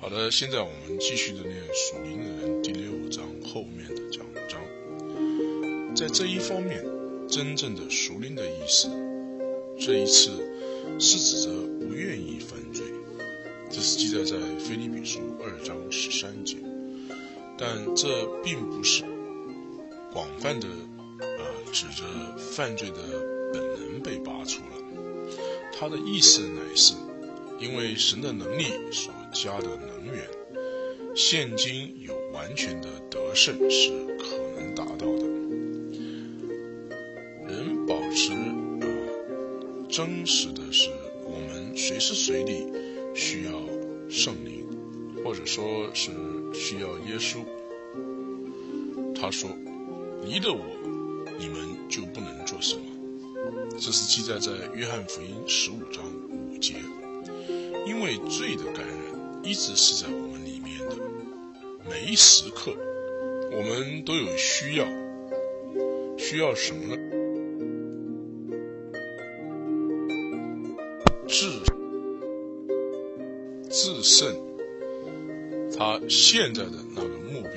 好的，现在我们继续的念《属灵的人》第六章后面的讲章。在这一方面，真正的属灵的意思，这一次是指着不愿意犯罪。这是记载在《腓立比书》二章十三节。但这并不是广泛的，呃，指着犯罪的本能被拔除了。它的意思乃是，因为神的能力所加的能源，现今有完全的得胜是可能达到的。人保持呃真实的是，我们随时随地需要圣灵，或者说是需要耶稣。他说：“离了我，你们就不能做什么。”这是记载在约翰福音十五章五节。因为罪的感染一直是在我们里面的，每一时刻，我们都有需要，需要什么呢？自自胜，他现在的那个目标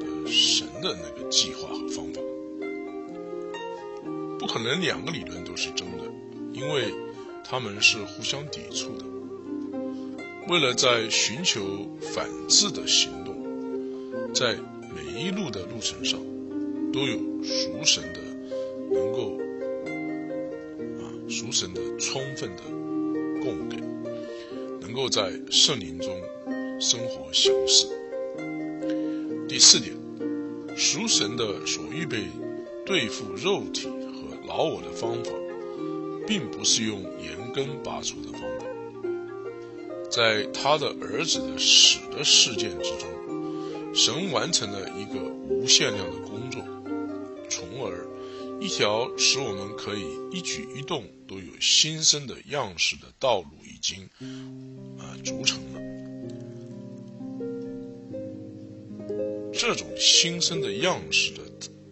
的神的那个计划和方法，不可能两个理论都是真的，因为他们是互相抵触的。为了在寻求反制的行动，在每一路的路程上，都有属神的能够啊属神的充分的供给，能够在圣灵中生活行事。第四点，属神的所预备对付肉体和老我的方法，并不是用严根拔除的方法。在他的儿子的死的事件之中，神完成了一个无限量的工作，从而一条使我们可以一举一动都有新生的样式的道路已经啊筑成了。这种新生的样式的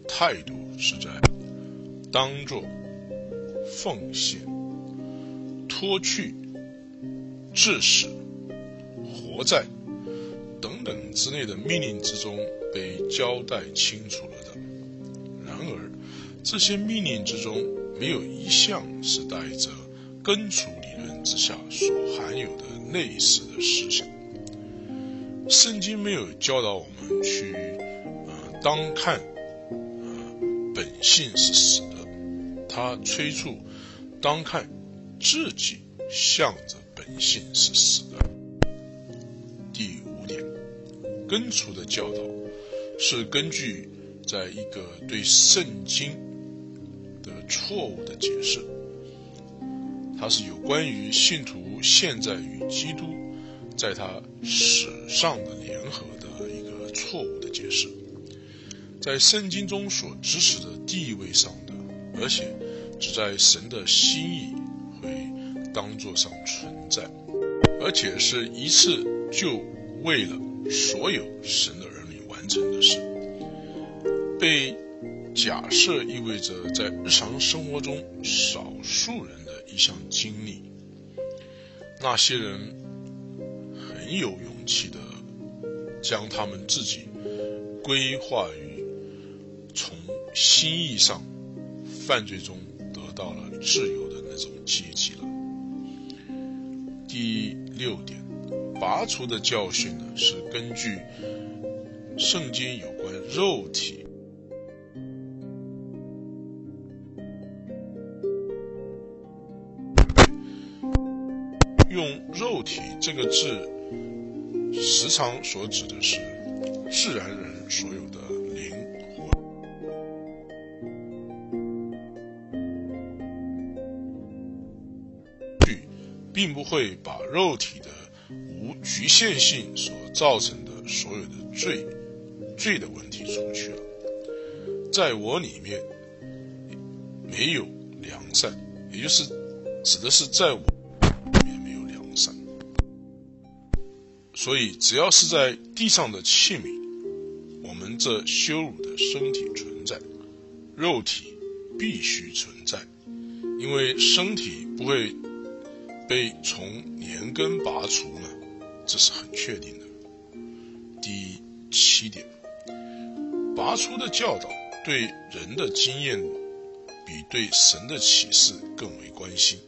态度是在当做奉献、脱去。致使、活在等等之类的命令之中被交代清楚了的。然而，这些命令之中没有一项是带着根除理论之下所含有的类似的思想。圣经没有教导我们去，呃，当看，呃，本性是死的。他催促，当看自己向着。本性是死的。点，根除的教导是根据在一个对圣经的错误的解释，它是有关于信徒现在与基督在他史上的联合的一个错误的解释，在圣经中所支持的地位上的，而且只在神的心意会。当作上存在，而且是一次就为了所有神的儿女完成的事。被假设意味着在日常生活中少数人的一项经历。那些人很有勇气的将他们自己规划于从心意上犯罪中得到了自由的那种阶级了。第六点，拔除的教训呢，是根据圣经有关肉体，用肉体这个字，时常所指的是自然人所有的灵魂。并不会把肉体的局限性所造成的所有的罪罪的问题出去了，在我里面没有良善，也就是指的是在我里面没有良善，所以只要是在地上的器皿，我们这羞辱的身体存在，肉体必须存在，因为身体不会。被从年根拔除呢，这是很确定的。第七点，拔出的教导对人的经验比对神的启示更为关心。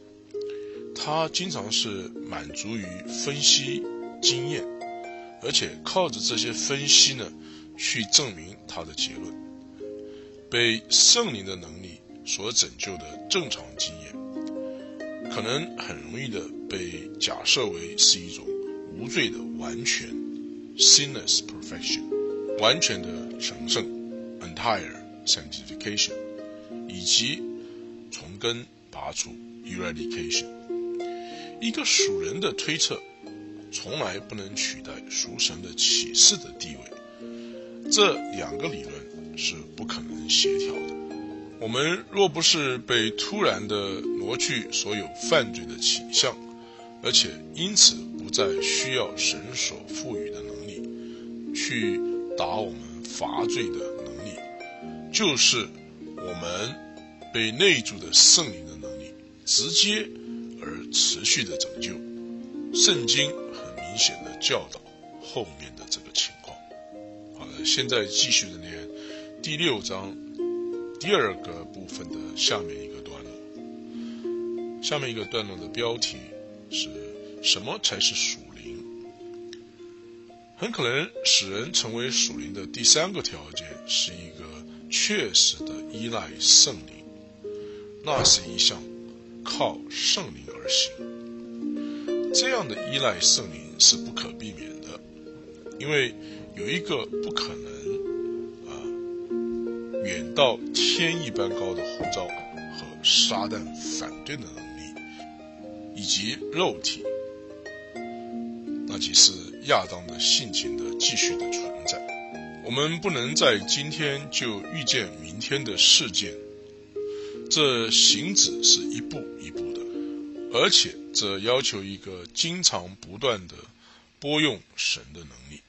他经常是满足于分析经验，而且靠着这些分析呢，去证明他的结论。被圣灵的能力所拯救的正常经验，可能很容易的被假设为是一种无罪的完全 （sinless perfection），完全的成圣 （entire sanctification），以及从根拔除 （eradication）。一个属人的推测，从来不能取代属神的启示的地位。这两个理论。是不可能协调的。我们若不是被突然的挪去所有犯罪的倾向，而且因此在需要神所赋予的能力去打我们罚罪的能力，就是我们被内住的圣灵的能力直接而持续的拯救。圣经很明显的教导后面的这个情况。好了，现在继续的念。第六章第二个部分的下面一个段落，下面一个段落的标题是什么才是属灵？很可能使人成为属灵的第三个条件是一个确实的依赖圣灵，那是一项靠圣灵而行。这样的依赖圣灵是不可避免的，因为有一个不可能啊。远到天一般高的护照和撒旦反对的能力，以及肉体，即是亚当的性情的继续的存在。我们不能在今天就预见明天的事件，这行止是一步一步的，而且这要求一个经常不断的拨用神的能力。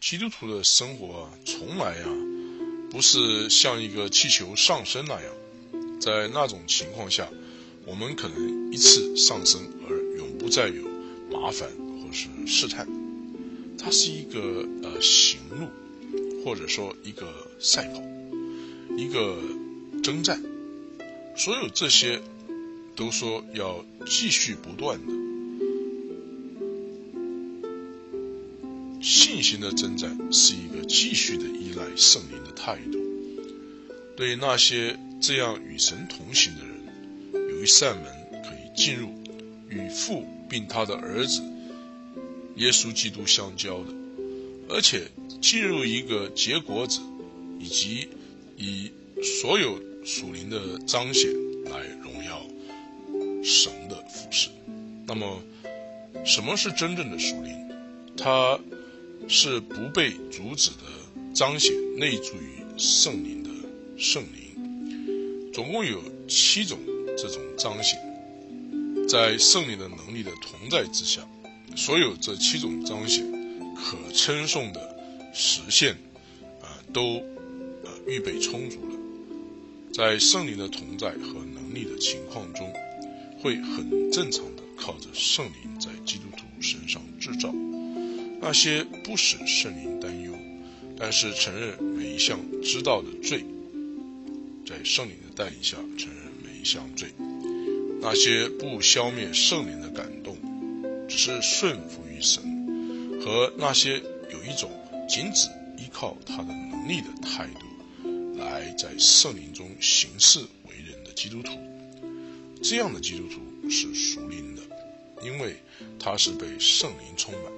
基督徒的生活啊，从来啊。不是像一个气球上升那样，在那种情况下，我们可能一次上升而永不再有麻烦是试探。它是一个呃行路，或者说一个赛跑，一个征战。所有这些都说要继续不断的信心的征战，是一个继续的依赖圣灵的。态度，对那些这样与神同行的人，有一扇门可以进入与父并他的儿子耶稣基督相交的，而且进入一个结果子，以及以所有属灵的彰显来荣耀神的服饰。那么，什么是真正的属灵？它是不被阻止的。彰显内住于圣灵的圣灵，总共有七种这种彰显，在圣灵的能力的同在之下，所有这七种彰显可称颂的实现，啊，都呃预备充足了。在圣灵的同在和能力的情况中，会很正常的靠着圣灵在基督徒身上制造那些不使圣灵担忧。但是承认每一项知道的罪，在圣灵的带领下承认每一项罪，那些不消灭圣灵的感，是顺服于神，和那些有一种仅只依靠他的能力的态度，来在圣灵中行事为人的基督徒，这样的基督徒是属灵的，因为他是被圣灵充满。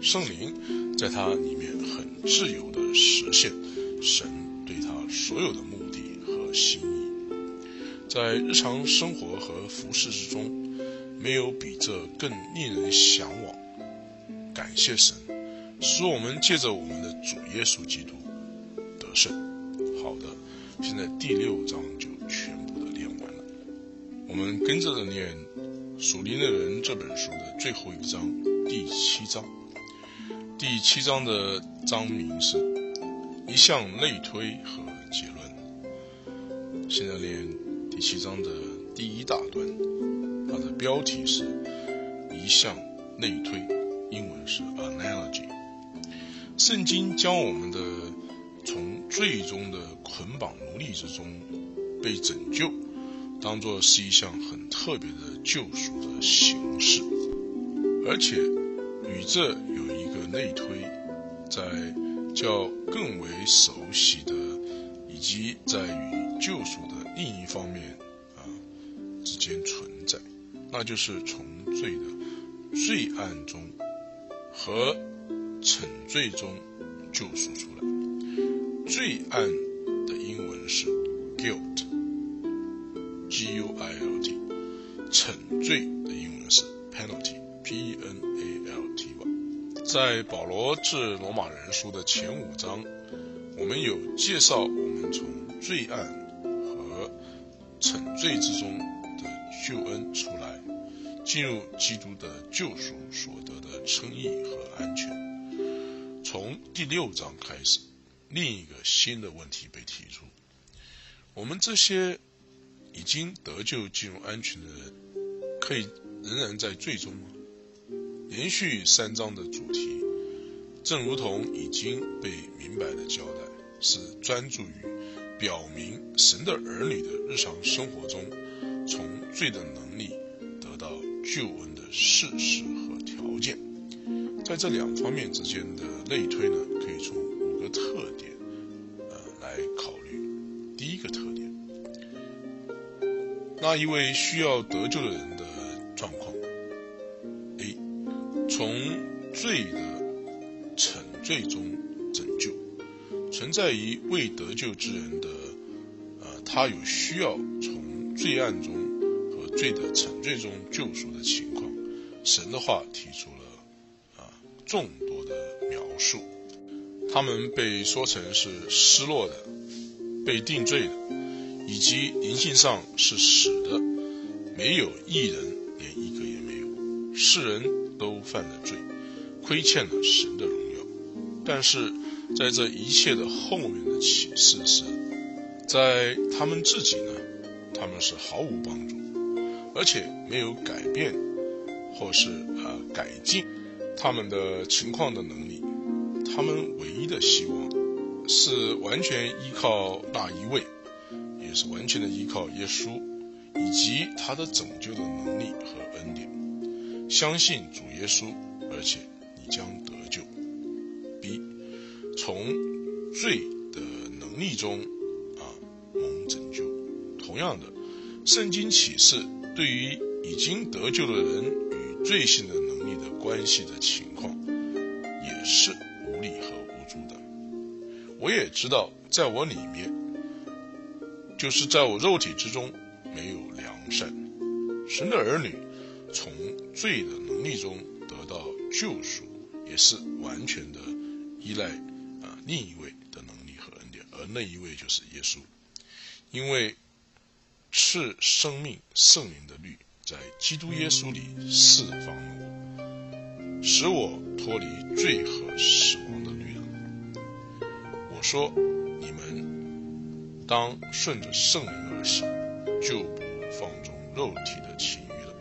圣灵在他里面很自由的实现神对他所有的目的和心意，在日常生活和服饰之中，没有比这更令人向往。感谢神，使我们借着我们的主耶稣基督得胜。好的，现在第六章就全部的念完了。我们跟着的念《属灵的人》这本书的最后一章，第七章。第七章的章名是一项类推和结论。现在念第七章的第一大段，它的标题是一项内推。英文是 analogy。圣经将我们的从最终的捆绑奴隶之中被拯救，当做是一项很特别的救赎的形式，而且与这有一个内推，在较更为熟悉的以及在与救赎的另一方面啊之间存，那就是从罪的罪案中和。惩罪中救赎出来，罪案的英文是 guilt，G-U-I-L-T，惩罪的英文是 penalty，P-E-N-A-L-T-Y。在保罗致罗马人书的前五章，我们有介绍我们从罪案和惩罪之中的救恩出来，进入基督的救赎所得的称义和安全。从第六章开始，另一个新的问题被提出：我们这些已经得救、进入安全的人，可以仍然在最终吗？连续三章的主题，正如同已经被明白的交代，是专注于表明神的儿女的日常生活中，从罪的能力得到救恩的事实和条件。在这两方面之间的类推呢，可以从五个特点，呃来考虑。第一个特点，那一位需要得救的人的状况：A，从罪的惩罪中拯救，存在于未得救之人的，呃，他有需要从罪案中罪的沉醉中救赎的情况。神的话提出了啊。众多的描述，他们被说成是失落的、被定罪的，以及灵性上是死的，没有一人，连一个也没有。世人都犯了罪，亏欠了神的荣耀。但是在这一切的后面的启示是，在他们自己呢，他们是毫无帮助，而且没有改变或是啊改进。他们的情况的能力，他们唯一的希望是完全依靠那一位，也是完全的依靠耶稣以及他的拯救的能力和恩典。相信主耶稣，而且你将得救。B，从罪的能力中啊蒙拯救。同样的，圣经启示对于已经得救的人与罪性的。关系的情况也是无力和无助的。我也知道，在我里面，就是在我肉体之中没有良善。神的儿女从罪的能力中得到救赎，也是完全的依赖啊另一位的能力和恩典，而那一位就是耶稣。因为是生命圣灵的律在基督耶稣里释放了我。使我脱离罪和死亡的律了。我说：你们当顺着圣灵而行，就不放纵肉体的情欲了。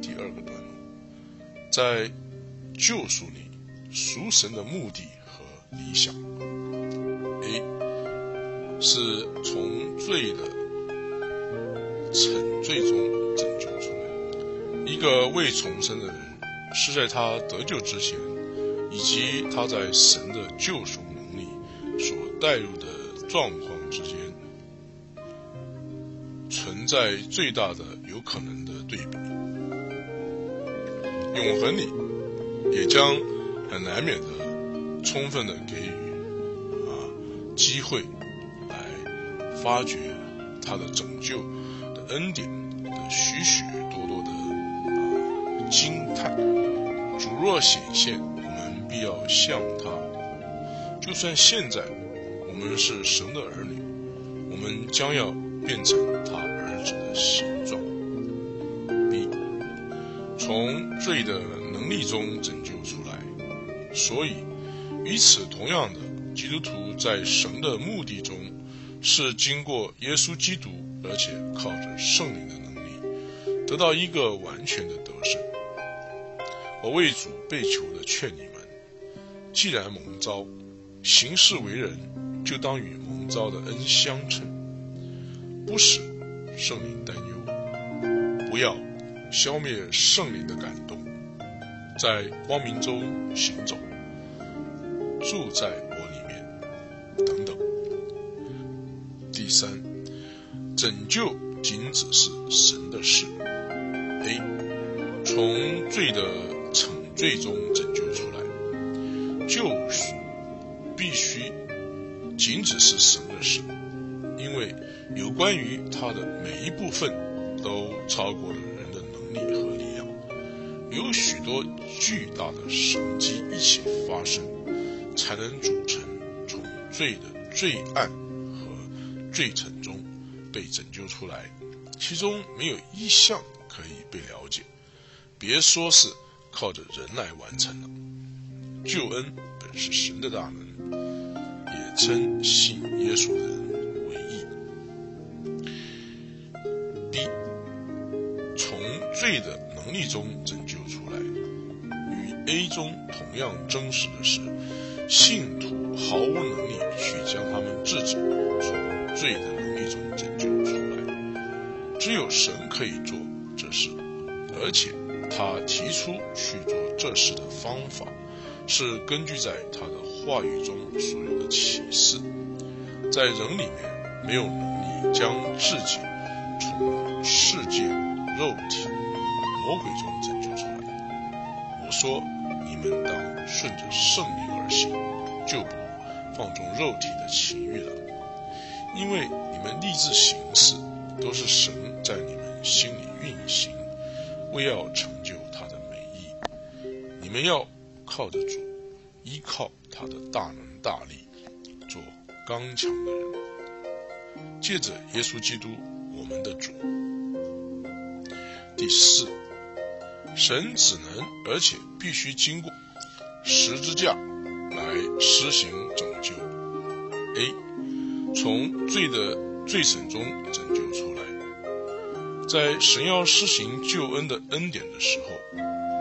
第二个段落，在救赎里，赎神的目的和理想。是从罪的沉罪中拯救出来。一个未重生的人，是在他得救之前，以及他在神的救赎能力所带入的状况之间，存在最大的有可能的对比。永恒里也将很难免的充分的给予啊机会，发掘他的拯救的恩典的许许多多的。惊叹，主若显现，我们必要向他。就算现在我们是神的儿女，我们将要变成他儿子的形状。B，从罪的能力中拯救出来。所以，与此同样的，基督徒在神的目的中，是经过耶稣基督，而且靠着圣灵的能力。得到一个完全的得胜。我为主被求的劝你们：既然蒙召，行事为人，就当与蒙召的恩相称，不使圣灵担忧，不要消灭圣灵的感动，在光明中行走，住在我里面，等等。三，拯救仅只是神的事。A，从罪的惩罪中拯救出来，救赎必须仅只是神的事，因为有关于他的每一部分都超过了人的能力和力量，有许多巨大的神迹一起发生，才能组成从罪的罪案。罪臣中被拯救出来，其中没有一项可以被了解，别说是靠着人来完成了。救恩本是神的大能，也称信耶稣的人为义。B，从罪的能力中拯救出来，与 A 中同样真实的是，信徒毫无能力去将他们制止。罪的能力中拯救出来，只有神可以做这事，而且他提出去做这事的方法，是根据在他的话语中所有的启示。在人里面没有能力将自己从世界、肉体、魔鬼中拯救出来。我说，你们当顺着圣灵而行，就不放纵肉体的情欲了。因为你们立志行事，都是神在你们心里运行，为要成就他的美意。你们要靠着主，依靠他的大能大力，做刚强的人。借着耶稣基督，我们的主。第四，神只能而且必须经过十字架来施行拯救。A。从罪的罪审中拯救出来，在神要施行救恩的恩典的时候，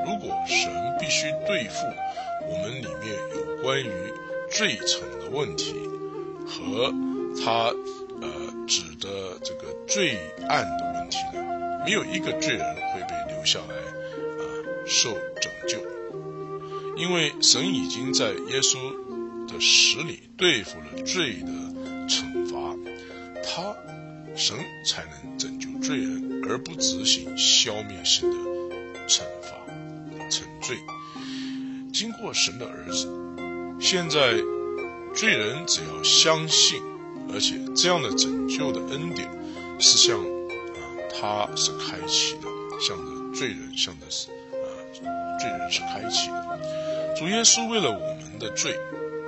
如果神必须对付我们里面有关于罪惩的问题和他呃指的这个罪案的问题呢，没有一个罪人会被留下来啊受拯救，因为神已经在耶稣的死里对付了罪的。神才能拯救罪人，而不执行消灭性的惩罚、惩罪。经过神的儿子，现在罪人只要相信，而且这样的拯救的恩典是向啊他是开启的，向着罪人，向着是啊罪人是开启的。主耶稣为了我们的罪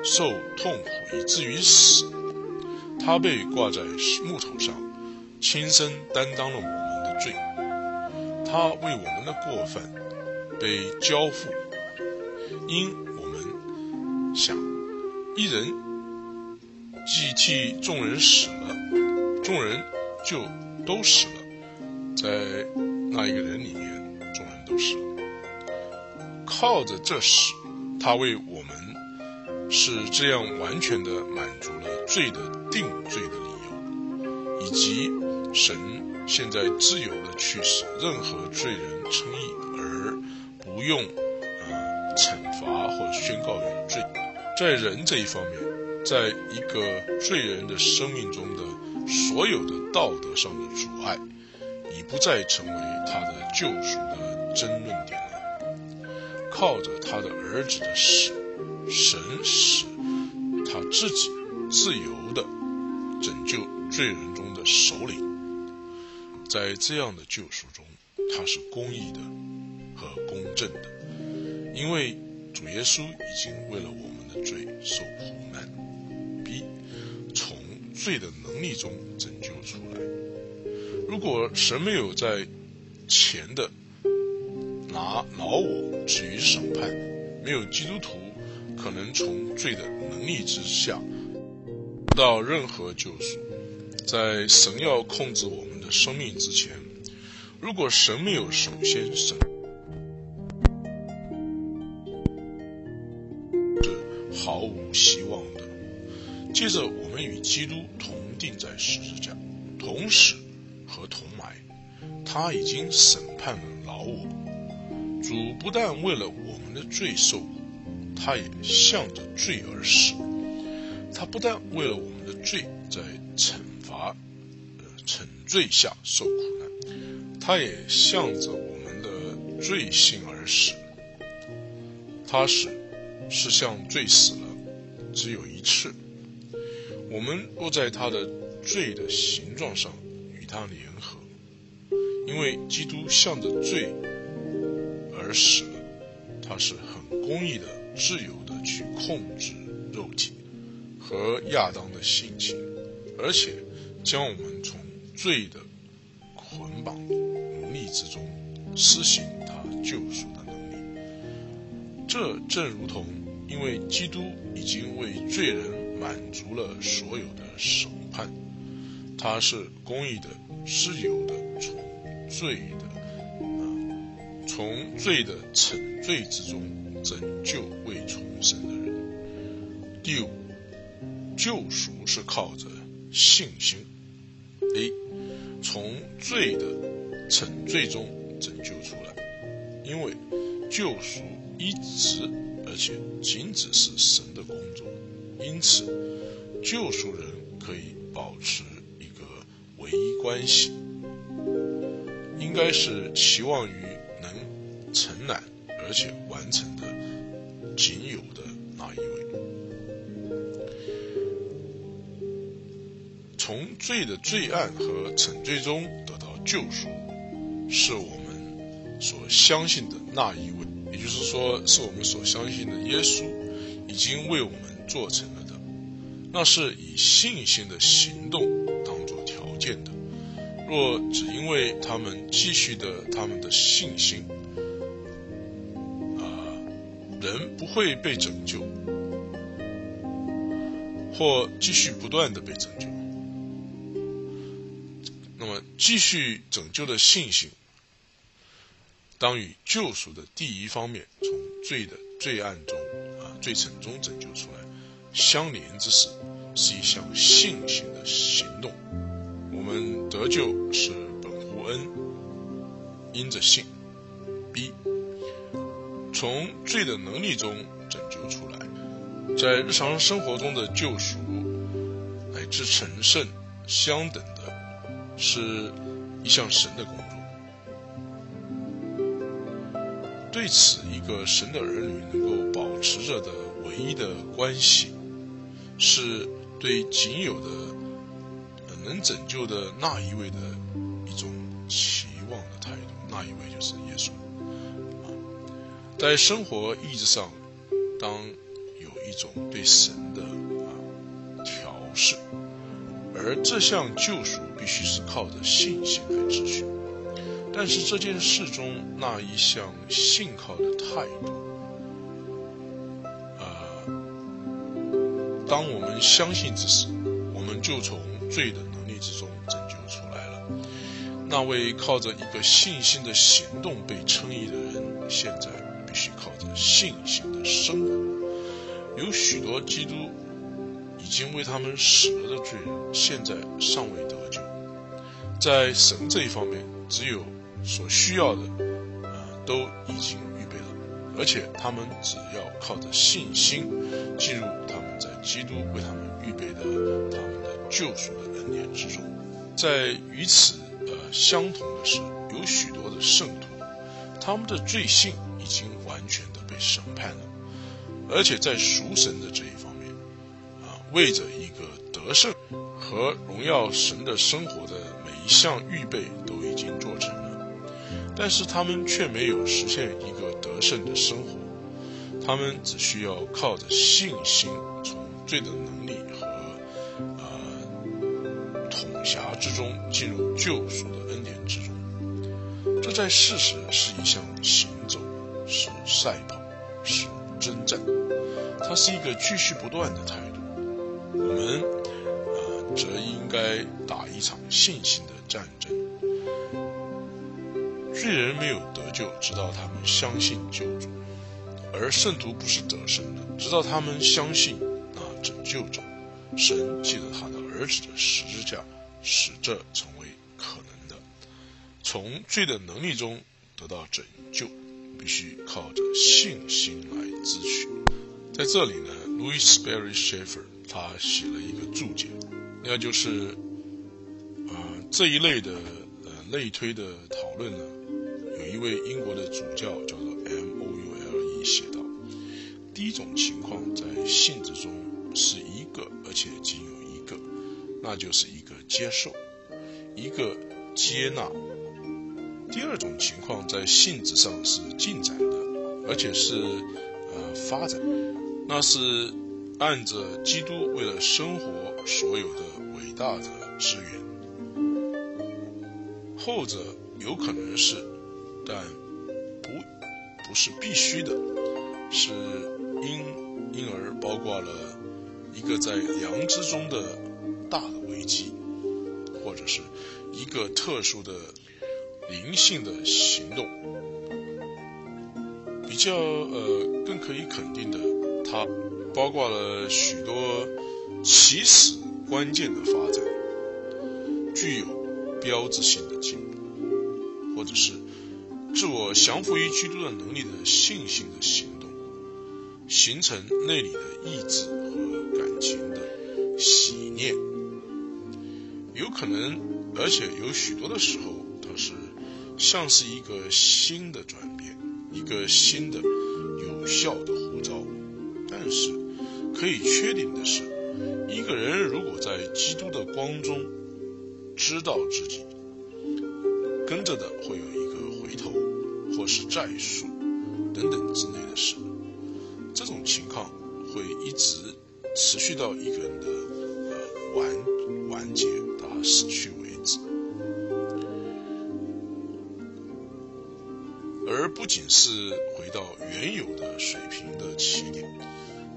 受痛苦，以至于死。他被挂在木头上，亲身担当了我们的罪。他为我们的过犯被交付，因我们想一人既替众人死了，众人就都死了。在那一个人里面，众人都死了。靠着这死，他为我们是这样完全的满足了罪的。定罪的理由，以及神现在自由的去使任何罪人称义，而不用呃惩罚或宣告有罪。在人这一方面，在一个罪人的生命中的所有的道德上的阻碍，已不再成为他的救赎的争论点了。靠着他的儿子的死，神使他自己自由的。拯救罪人中的首领，在这样的救赎中，它是公义的和公正的，因为主耶稣已经为了我们的罪受苦难。B，从罪的能力中拯救出来。如果神没有在前的拿老我置于审判，没有基督徒可能从罪的能力之下得。到任何救赎，在神要控制我们生命之前，如果神没有首先审，是毫无希望的。接着，我们与基督同定在十字架，同死和同埋。他已经审判了老我。主不但为了我们的罪受苦，他也向着罪而死。他不但为了我们的罪在惩、沉醉下受苦难，他也向着我们的罪性而死。他死是向罪死了，只有一次。我们若在他的罪的形状上与他联合，因为基督向着罪而死了，他是很公义的、自由的去控制肉体和亚当的性情，而且将我们从罪的捆绑奴隶之中施行他救赎的能力。这正如同，因为基督已经为罪人。满足了所有的审判，他是公义的、自由的，从罪的啊，从罪的惩罪之中拯救未重生的人。第五，救赎是靠着信心。A，从罪的惩罪中拯救出来，因为救赎一直而且仅只是神的工作。因此，救赎人可以保持一个唯一关系，应该是期望于能承揽而且完成的仅有的那一位。从罪的罪案和惩罪中得到救赎，是我们所相信的那一位，也就是说，是我们所相信的耶稣已经为我们。做成了的，那是以信心的行动当做条件的。若只因为他们继续的他们的信心，啊，人不会被拯救，或继续不断的被拯救。继续拯救的信心，当与救赎的第一方面，从罪的罪案中啊罪惩中拯救出来。相连之时，是一项信心的行动。我们得救是本乎恩，因着信。B，从罪的能力中拯救出来，在日常生活中的救赎乃至成圣相等，是一项神的工作。对此，一个神的儿女能够保持着的唯一的关系。是对仅有的能拯救的那一位的一种期望的态度，那一位就是耶稣。在生活意志上，当有一种对神的啊调试，而这项救赎必须是靠着信心来支取。但是这件事中那一项信靠的态度。当我们相信之时，我们就从罪的能力之中拯救出来了。那位靠着一个信心的行动被称义的人，现在必须靠着信心的生活。有许多基督已经为他们死了的罪人，现在尚未得救。在神这一方面，只有所需要的，啊，都已经预备了，而且他们只要靠着信心进入他们。在基督为他们预备的他们的救赎的恩典之中，在与此呃相同的是，有许多的圣徒，他们的罪性已经完全的被审判了，而且在赎神的这一方面，啊，为着一个得胜和荣耀神的生活的一项预备都已经做成了，但是他们却没有实现一个得胜的生活。他们只需要靠着信心，从罪的能力和呃统辖之中进入救赎的恩典之中。这在事实是一项行走，是赛跑，是征战。它是一个继续不断的态度。我们呃则应该打一场信心的战争。巨人没有得救，直到他们相信救主；而圣徒不是得胜的，直到他们相信那拯救者。神借着他的儿子的十字架，使这成为可能的。从罪的能力中得到拯救，必须靠着信心来支取。在这里呢，Louis Berry Shaffer 他写了一个注解，那就是，这一类的呃类推的讨论呢，有一位英国的主教叫做 M O U L E 写道：第一种情况在性质中是一个，而且仅有一个，那就是一个接受，一个接纳；第二种情况在性质上是进展的，而且是呃发展。那是按着基督为了生活所有的伟大的资源，后者有可能是，但不不是必须的，是因因而包括了一个在良知中的大的危机，或者是一个特殊的灵性的行动，比较呃更可以肯定的。它包括了许多起始关键的发展，具有标志性的进步，或者是自我降服于基督的能力的信心的行动，形成内里的意志和感情的喜念，有可能，而且有许多的时候，它是像是一个新的转变，一个新的有效的呼召。但是，可以确定的是，一个人如果在基督的光中知道自己，跟着的会有一个回头，或是债数等等之类的事，这种情况会一直持续到一个人的呃完完结到死去为止，而不仅是回到原有的水平的起点。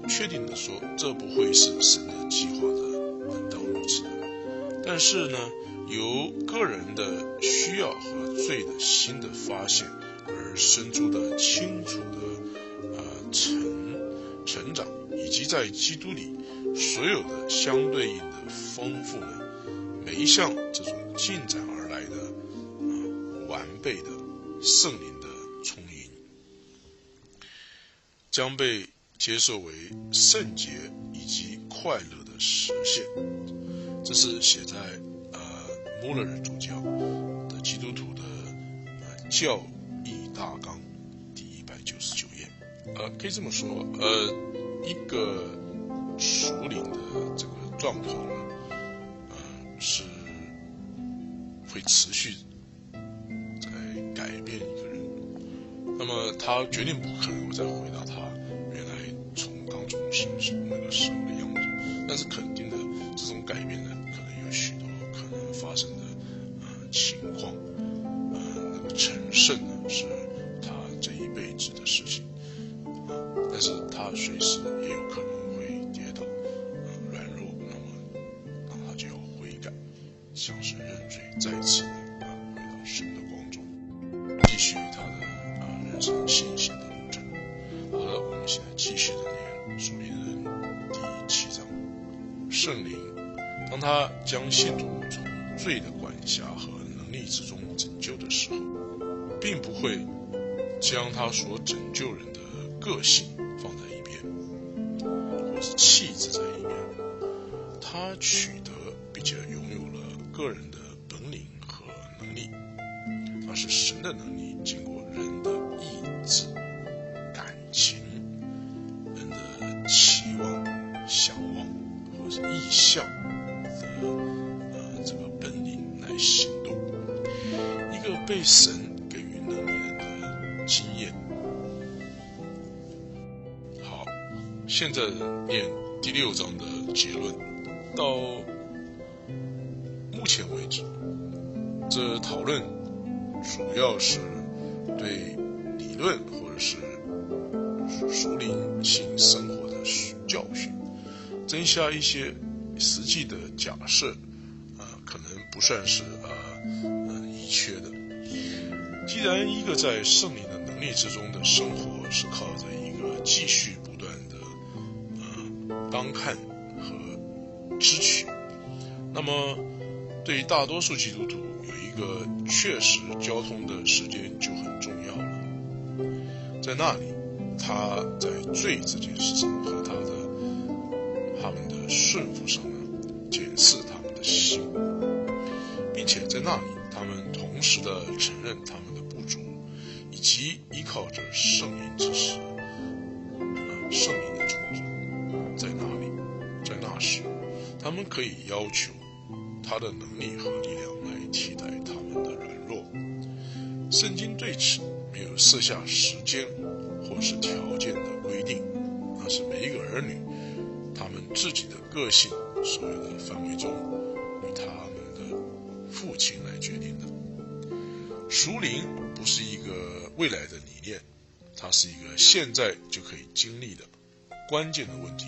确定的说，这不会是神的计划的门当如此。但是呢，由个人的需要和罪的新的发现而生出的清楚的呃成成长，以及在基督里所有的相对应的丰富的，每一项这种进展而来的啊完备的圣灵的充盈，将被。接受为圣洁以及快乐的实现，这是写在穆勒尔主教的《基督徒的呃教义大纲》第一百九十九页。呃，可以这么说，呃，一个属灵的这个状况呢，呃，是会持续在改变一个人。那么他决定不可能再回到他。是是那个时候的样子，但是肯的啊人生信心的路程。好了，我们现在继续的念属灵。圣灵，当他将信徒从罪的管辖和能力之中拯救的时候，并不会将他所拯救人的个性放在一边，或是气质在一边。他取得并且拥有了个人的本领和能力，而是神的能力经过神给予能力人的经验。好，现在念第六章的结论。到目前为止，这讨论主要是对理论或者是属灵性生活的教训。增加一些实际的假设，啊，可能不算是啊，嗯，遗缺的。既然一个在圣灵的能力之中的生活是靠着一个继续不断的呃当看和支取，那么对于大多数基督徒有一个确实交通的时间就很重要了，在那里他在罪这件事情和他的他们的顺服上呢，检视他们的心，并且在那里他们同时的承认他们的不足。以及依靠着圣灵之时，圣灵的充足在哪里？在那时，他们可以要求他的能力和力量来替代他们的软弱。圣经对此没有设下时间或是条件的规定，那是每一个儿女他们自己的个性所有的范围中与他们的父亲来决定的。属灵不是一个。未来的理念，它是一个现在就可以经历的关键的问题，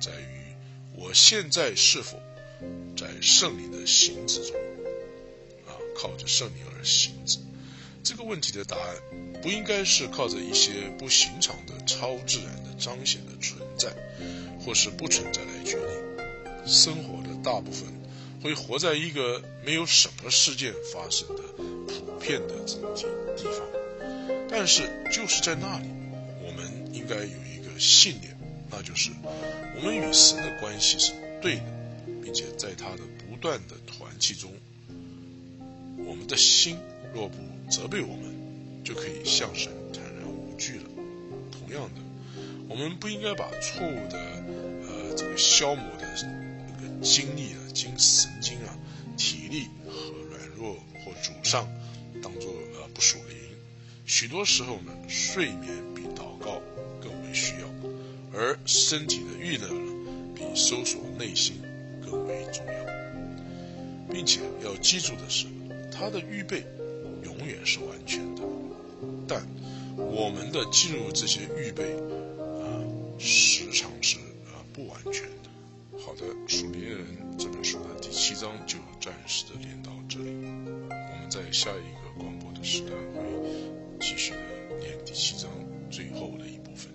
在于我现在是否在圣灵的行之中啊，靠着圣灵而行之。这个问题的答案不应该是靠着一些不寻常的超自然的彰显的存在，或是不存在来决定。生活的大部分会活在一个没有什么事件发生的普遍的这种地方。但是就是在那里，我们应该有一个信念，那就是我们与神的关系是对的，并且在他的不断的团契中，我们的心若不责备我们，就可以向神坦然无惧了。同样的，我们不应该把错误的呃这个消磨的精力啊、精神经啊、体力和软弱或沮丧当做呃不属灵。许多时候呢，睡眠比祷告更为需要，而身体的娱乐呢，比搜索内心更为重要。并且要记住的是，他的预备永远是完全的，但我们的进入这些预备啊，时常是啊不完全。好的，《属灵人》这本书的第七章就暂时的连到这里，我们在下一个广播的时段会。继续的念第七章最后的一部分。